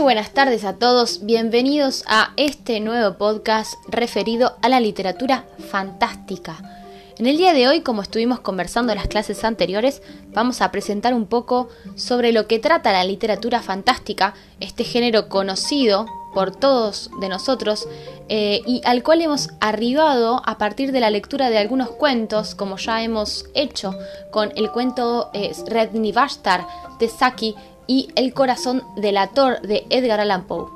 Muy buenas tardes a todos, bienvenidos a este nuevo podcast referido a la literatura fantástica. En el día de hoy, como estuvimos conversando en las clases anteriores, vamos a presentar un poco sobre lo que trata la literatura fantástica, este género conocido por todos de nosotros eh, y al cual hemos arribado a partir de la lectura de algunos cuentos, como ya hemos hecho con el cuento eh, Srednivashtar de Saki y El corazón del ator de Edgar Allan Poe.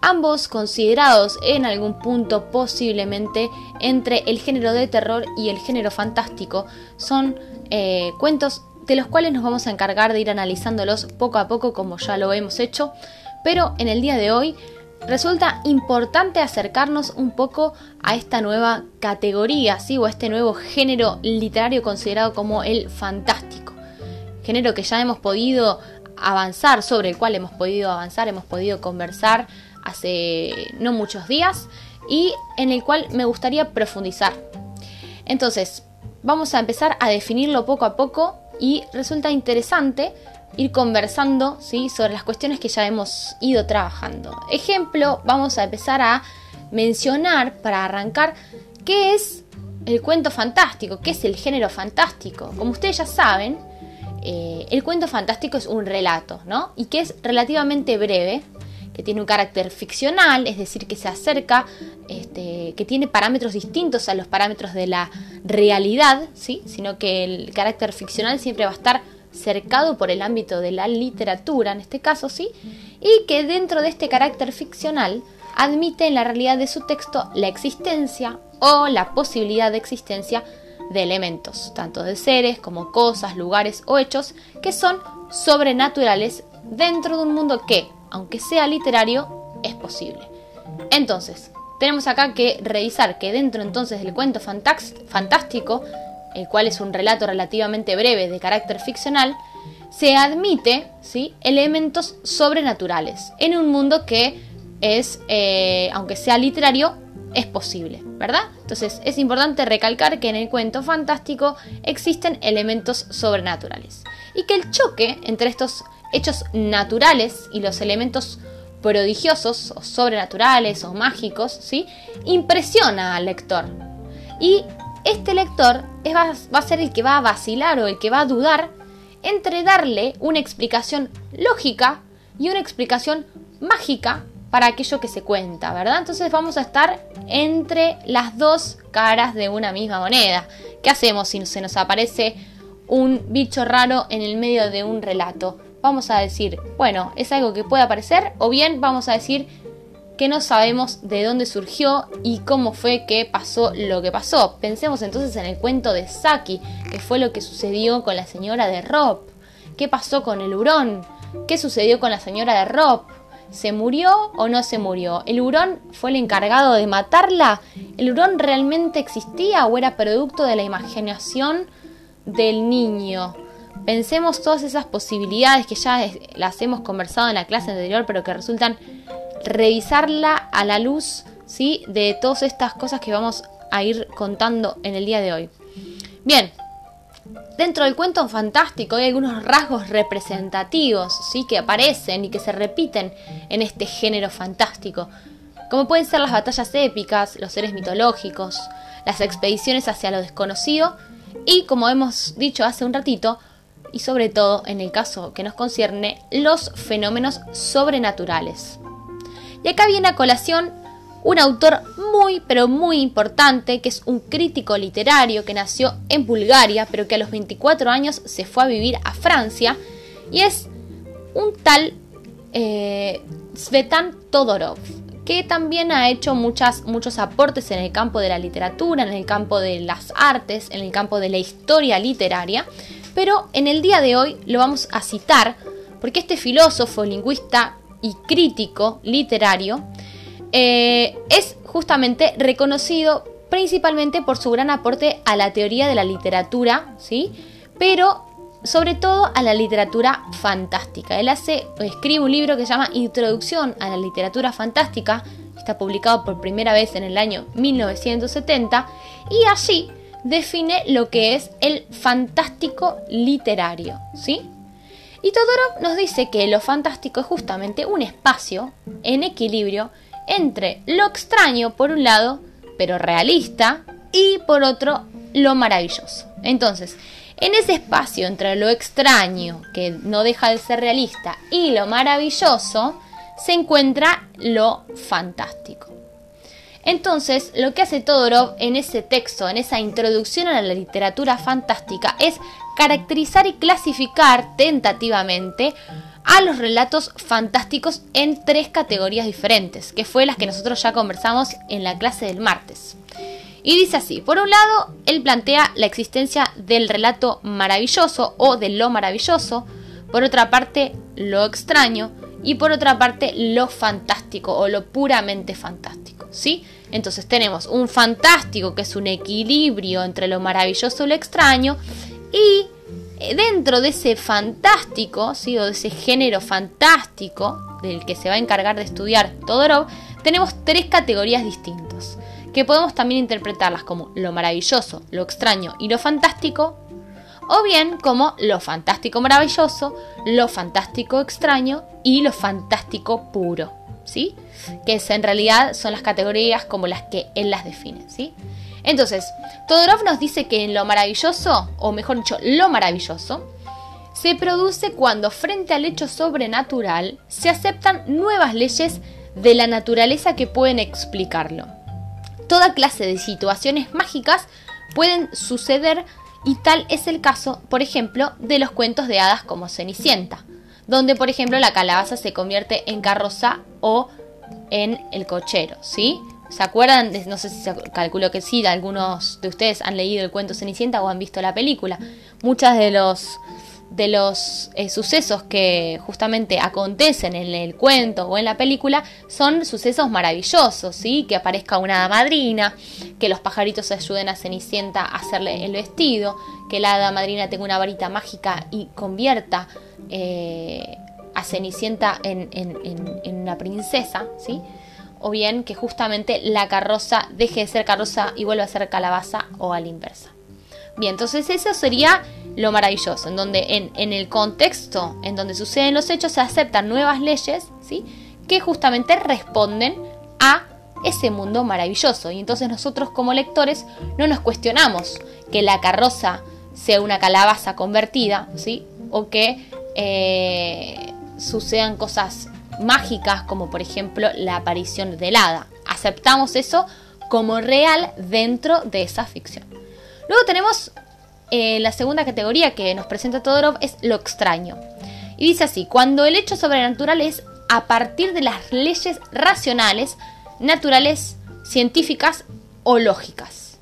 Ambos considerados en algún punto posiblemente entre el género de terror y el género fantástico, son eh, cuentos de los cuales nos vamos a encargar de ir analizándolos poco a poco como ya lo hemos hecho, pero en el día de hoy resulta importante acercarnos un poco a esta nueva categoría, ¿sí? o a este nuevo género literario considerado como el fantástico. Género que ya hemos podido avanzar, sobre el cual hemos podido avanzar, hemos podido conversar hace no muchos días y en el cual me gustaría profundizar. Entonces, vamos a empezar a definirlo poco a poco y resulta interesante ir conversando ¿sí? sobre las cuestiones que ya hemos ido trabajando. Ejemplo, vamos a empezar a mencionar para arrancar qué es el cuento fantástico, qué es el género fantástico. Como ustedes ya saben, eh, el cuento fantástico es un relato, ¿no? Y que es relativamente breve, que tiene un carácter ficcional, es decir, que se acerca, este, que tiene parámetros distintos a los parámetros de la realidad, ¿sí? Sino que el carácter ficcional siempre va a estar cercado por el ámbito de la literatura, en este caso, ¿sí? Y que dentro de este carácter ficcional admite en la realidad de su texto la existencia o la posibilidad de existencia de elementos, tanto de seres como cosas, lugares o hechos que son sobrenaturales dentro de un mundo que, aunque sea literario, es posible. Entonces, tenemos acá que revisar que dentro entonces del cuento fantástico, el cual es un relato relativamente breve de carácter ficcional, se admite ¿sí? elementos sobrenaturales en un mundo que es, eh, aunque sea literario, es posible, ¿verdad? Entonces es importante recalcar que en el cuento fantástico existen elementos sobrenaturales y que el choque entre estos hechos naturales y los elementos prodigiosos o sobrenaturales o mágicos, ¿sí? Impresiona al lector. Y este lector va, va a ser el que va a vacilar o el que va a dudar entre darle una explicación lógica y una explicación mágica para aquello que se cuenta, ¿verdad? Entonces vamos a estar entre las dos caras de una misma moneda. ¿Qué hacemos si se nos aparece un bicho raro en el medio de un relato? Vamos a decir, bueno, es algo que puede aparecer, o bien vamos a decir que no sabemos de dónde surgió y cómo fue que pasó lo que pasó. Pensemos entonces en el cuento de Saki, que fue lo que sucedió con la señora de Rob. ¿Qué pasó con el hurón? ¿Qué sucedió con la señora de Rob? ¿Se murió o no se murió? ¿El hurón fue el encargado de matarla? ¿El hurón realmente existía o era producto de la imaginación del niño? Pensemos todas esas posibilidades que ya las hemos conversado en la clase anterior, pero que resultan revisarla a la luz ¿sí? de todas estas cosas que vamos a ir contando en el día de hoy. Bien, Dentro del cuento fantástico hay algunos rasgos representativos, ¿sí? que aparecen y que se repiten en este género fantástico, como pueden ser las batallas épicas, los seres mitológicos, las expediciones hacia lo desconocido y, como hemos dicho hace un ratito, y sobre todo en el caso que nos concierne, los fenómenos sobrenaturales. Y acá viene a colación un autor muy, pero muy importante, que es un crítico literario que nació en Bulgaria, pero que a los 24 años se fue a vivir a Francia, y es un tal eh, Svetan Todorov, que también ha hecho muchas, muchos aportes en el campo de la literatura, en el campo de las artes, en el campo de la historia literaria, pero en el día de hoy lo vamos a citar porque este filósofo, lingüista y crítico literario eh, es justamente reconocido principalmente por su gran aporte a la teoría de la literatura, ¿sí? Pero sobre todo a la literatura fantástica. Él hace, escribe un libro que se llama Introducción a la literatura fantástica, está publicado por primera vez en el año 1970, y allí define lo que es el fantástico literario, ¿sí? Y Todorov nos dice que lo fantástico es justamente un espacio en equilibrio entre lo extraño por un lado, pero realista, y por otro, lo maravilloso. Entonces, en ese espacio entre lo extraño, que no deja de ser realista, y lo maravilloso, se encuentra lo fantástico. Entonces, lo que hace Todorov en ese texto, en esa introducción a la literatura fantástica, es caracterizar y clasificar tentativamente a los relatos fantásticos en tres categorías diferentes, que fue las que nosotros ya conversamos en la clase del martes. Y dice así, por un lado, él plantea la existencia del relato maravilloso o de lo maravilloso, por otra parte, lo extraño, y por otra parte, lo fantástico o lo puramente fantástico, ¿sí? Entonces tenemos un fantástico que es un equilibrio entre lo maravilloso y lo extraño, y dentro de ese fantástico, ¿sí? o de ese género fantástico del que se va a encargar de estudiar Todorov, tenemos tres categorías distintas, que podemos también interpretarlas como lo maravilloso, lo extraño y lo fantástico, o bien como lo fantástico maravilloso, lo fantástico extraño y lo fantástico puro, ¿sí? Que en realidad son las categorías como las que él las define, ¿sí? Entonces, Todorov nos dice que en lo maravilloso, o mejor dicho, lo maravilloso, se produce cuando frente al hecho sobrenatural se aceptan nuevas leyes de la naturaleza que pueden explicarlo. Toda clase de situaciones mágicas pueden suceder y tal es el caso, por ejemplo, de los cuentos de hadas como Cenicienta, donde por ejemplo la calabaza se convierte en carroza o en el cochero, ¿sí? ¿Se acuerdan? No sé si se calculó que sí, algunos de ustedes han leído el cuento Cenicienta o han visto la película. Muchas de los de los eh, sucesos que justamente acontecen en el cuento o en la película son sucesos maravillosos, ¿sí? Que aparezca una madrina, que los pajaritos ayuden a Cenicienta a hacerle el vestido, que la hada madrina tenga una varita mágica y convierta eh, a Cenicienta en, en, una princesa, ¿sí? O bien que justamente la carroza deje de ser carroza y vuelva a ser calabaza o a la inversa. Bien, entonces eso sería lo maravilloso, en donde en, el contexto en donde suceden los hechos se aceptan nuevas leyes, ¿sí? Que justamente responden a ese mundo maravilloso. Y entonces nosotros como lectores no nos cuestionamos que la carroza sea una calabaza convertida, ¿sí? O que eh, sucedan cosas mágicas como por ejemplo la aparición del hada. Aceptamos eso como real dentro de esa ficción. Luego tenemos eh, la segunda categoría que nos presenta Todorov es lo extraño. Y dice así, cuando el hecho sobrenatural es a partir de las leyes racionales, naturales, científicas o lógicas.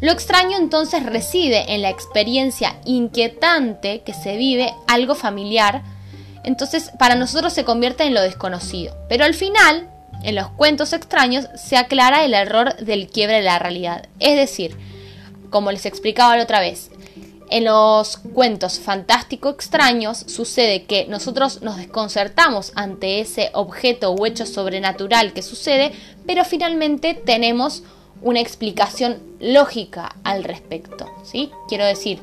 Lo extraño entonces reside en la experiencia inquietante que se vive algo familiar entonces para nosotros se convierte en lo desconocido. Pero al final, en los cuentos extraños, se aclara el error del quiebre de la realidad. Es decir, como les explicaba la otra vez, en los cuentos fantástico extraños sucede que nosotros nos desconcertamos ante ese objeto o hecho sobrenatural que sucede, pero finalmente tenemos una explicación lógica al respecto, ¿sí? Quiero decir,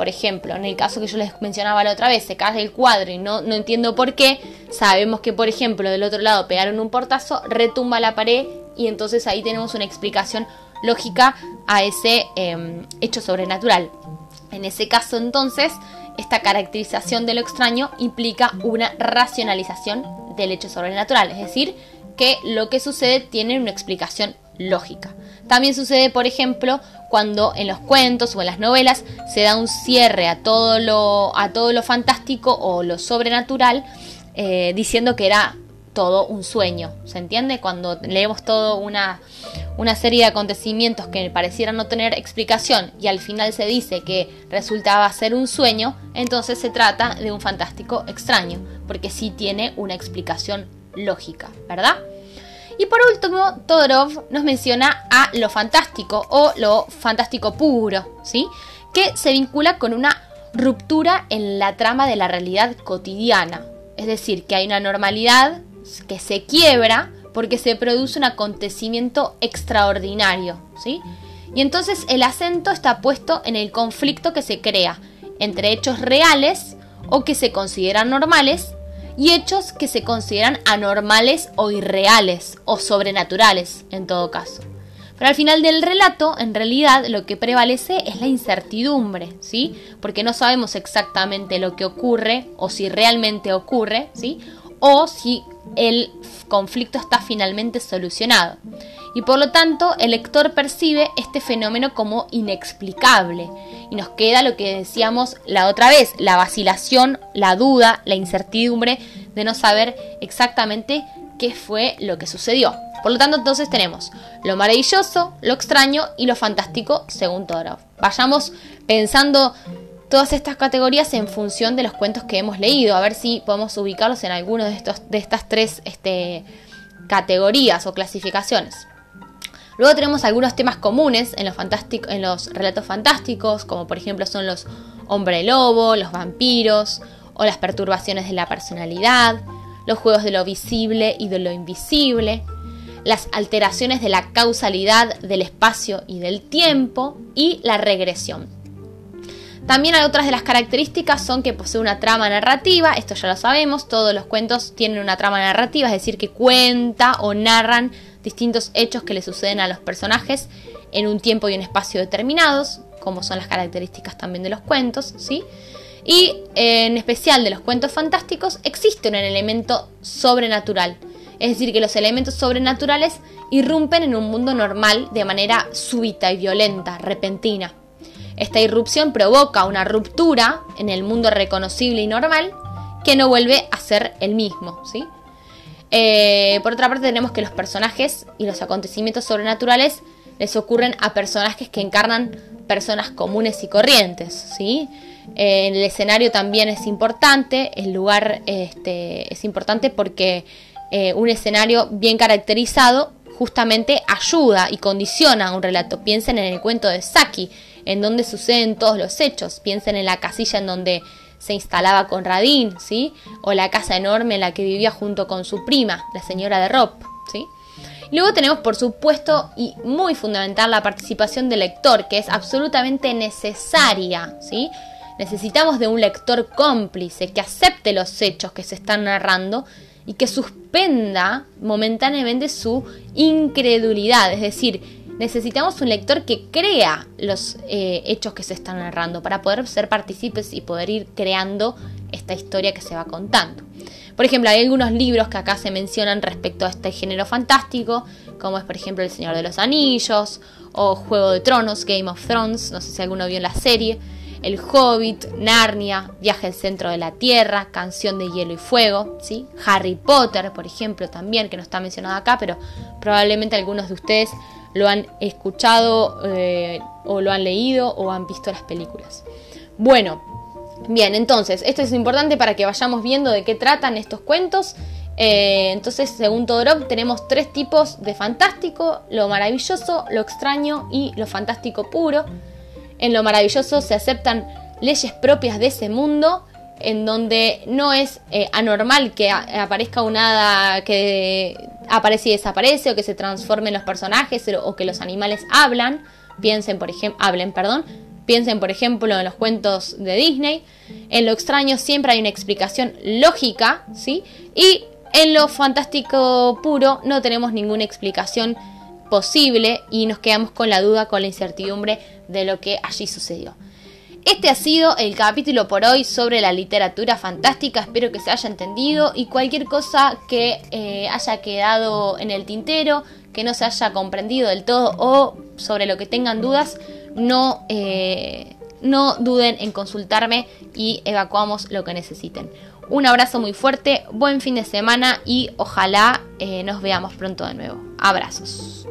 por ejemplo, en el caso que yo les mencionaba la otra vez, se cae el cuadro y no, no entiendo por qué, sabemos que, por ejemplo, del otro lado pegaron un portazo, retumba la pared y entonces ahí tenemos una explicación lógica a ese em, hecho sobrenatural. En ese caso, entonces, esta caracterización de lo extraño implica una racionalización del hecho sobrenatural, es decir, que lo que sucede tiene una explicación lógica. También sucede, por ejemplo, cuando en los cuentos o en las novelas se da un cierre a todo lo, a todo lo fantástico o lo sobrenatural, eh, diciendo que era todo un sueño. ¿Se entiende? Cuando leemos todo una, una serie de acontecimientos que parecieran no tener explicación y al final se dice que resultaba ser un sueño, entonces se trata de un fantástico extraño, porque sí tiene una explicación lógica, ¿verdad? Y por último, Todorov nos menciona a lo fantástico o lo fantástico puro, ¿sí? Que se vincula con una ruptura en la trama de la realidad cotidiana. Es decir, que hay una normalidad que se quiebra porque se produce un acontecimiento extraordinario, ¿sí? Y entonces el acento está puesto en el conflicto que se crea entre hechos reales o que se consideran normales y hechos que se consideran anormales o irreales o sobrenaturales en todo caso. Pero al final del relato, en realidad, lo que prevalece es la incertidumbre, ¿sí? Porque no sabemos exactamente lo que ocurre o si realmente ocurre, ¿sí? O si el conflicto está finalmente solucionado. Y por lo tanto, el lector percibe este fenómeno como inexplicable. Y nos queda lo que decíamos la otra vez, la vacilación, la duda, la incertidumbre de no saber exactamente qué fue lo que sucedió. Por lo tanto, entonces tenemos lo maravilloso, lo extraño y lo fantástico según Todorov. Vayamos pensando todas estas categorías en función de los cuentos que hemos leído, a ver si podemos ubicarlos en alguno de, estos, de estas tres este, categorías o clasificaciones. Luego tenemos algunos temas comunes en los, relatos fantásticos, como por ejemplo son los hombre lobo, los vampiros o las perturbaciones de la personalidad, los juegos de lo visible y de lo invisible, las alteraciones de la causalidad del espacio y del tiempo y la regresión. También hay otras de las características son que posee una trama narrativa, esto ya lo sabemos, todos los cuentos tienen una trama narrativa, es decir, que cuenta o narran distintos hechos que le suceden a los personajes en un tiempo y un espacio determinados, como son las características también de los cuentos, ¿sí? Y en especial de los cuentos fantásticos existe un elemento sobrenatural, es decir, que los elementos sobrenaturales irrumpen en un mundo normal de manera súbita y violenta, repentina. Esta irrupción provoca una ruptura en el mundo reconocible y normal que no vuelve a ser el mismo, ¿sí? Eh, por otra parte tenemos que los personajes y los acontecimientos sobrenaturales les ocurren a personajes que encarnan personas comunes y corrientes, ¿sí? Eh, el escenario también es importante, el lugar este, es importante porque eh, un escenario bien caracterizado justamente ayuda y condiciona un relato. Piensen en el cuento de Saki, en donde suceden todos los hechos. Piensen en la casilla en donde se instalaba con Radin, ¿sí? O la casa enorme en la que vivía junto con su prima, la señora de Rob, ¿sí? luego tenemos, por supuesto, y muy fundamental, la participación del lector, que es absolutamente necesaria, ¿sí? Necesitamos de un lector cómplice que acepte los hechos que se están narrando y que suspenda momentáneamente su incredulidad. Es decir, necesitamos un lector que crea los eh, hechos que se están narrando para poder ser partícipes y poder ir creando esta historia que se va contando. Por ejemplo, hay algunos libros que acá se mencionan respecto a este género fantástico, como es por ejemplo El Señor de los Anillos o Juego de Tronos, Game of Thrones, no sé si alguno vio la serie el Hobbit, Narnia, Viaje al centro de la Tierra, Canción de Hielo y Fuego, ¿sí? Harry Potter, por ejemplo, también, que no está mencionado acá, pero probablemente algunos de ustedes lo han escuchado eh, o lo han leído o han visto las películas. Bueno, bien, entonces, esto es importante para que vayamos viendo de qué tratan estos cuentos. Eh, entonces, según Todorov, tenemos tres tipos de fantástico, lo maravilloso, lo extraño y lo fantástico puro. En lo maravilloso se aceptan leyes propias de ese mundo, en donde no es eh, anormal que aparezca un hada que aparece y desaparece, o que se transformen los personajes, o que los animales hablan, piensen por ejemplo, hablen, perdón, piensen por ejemplo en los cuentos de Disney. En lo extraño siempre hay una explicación lógica, ¿sí? Y en lo fantástico puro no tenemos ninguna explicación posible y nos quedamos con la duda, con la incertidumbre de lo que allí sucedió. Este ha sido el capítulo por hoy sobre la literatura fantástica, espero que se haya entendido y cualquier cosa que eh, haya quedado en el tintero, que no se haya comprendido del todo o sobre lo que tengan dudas, no, eh, no duden en consultarme y evacuamos lo que necesiten. Un abrazo muy fuerte, buen fin de semana y ojalá eh, nos veamos pronto de nuevo. Abrazos.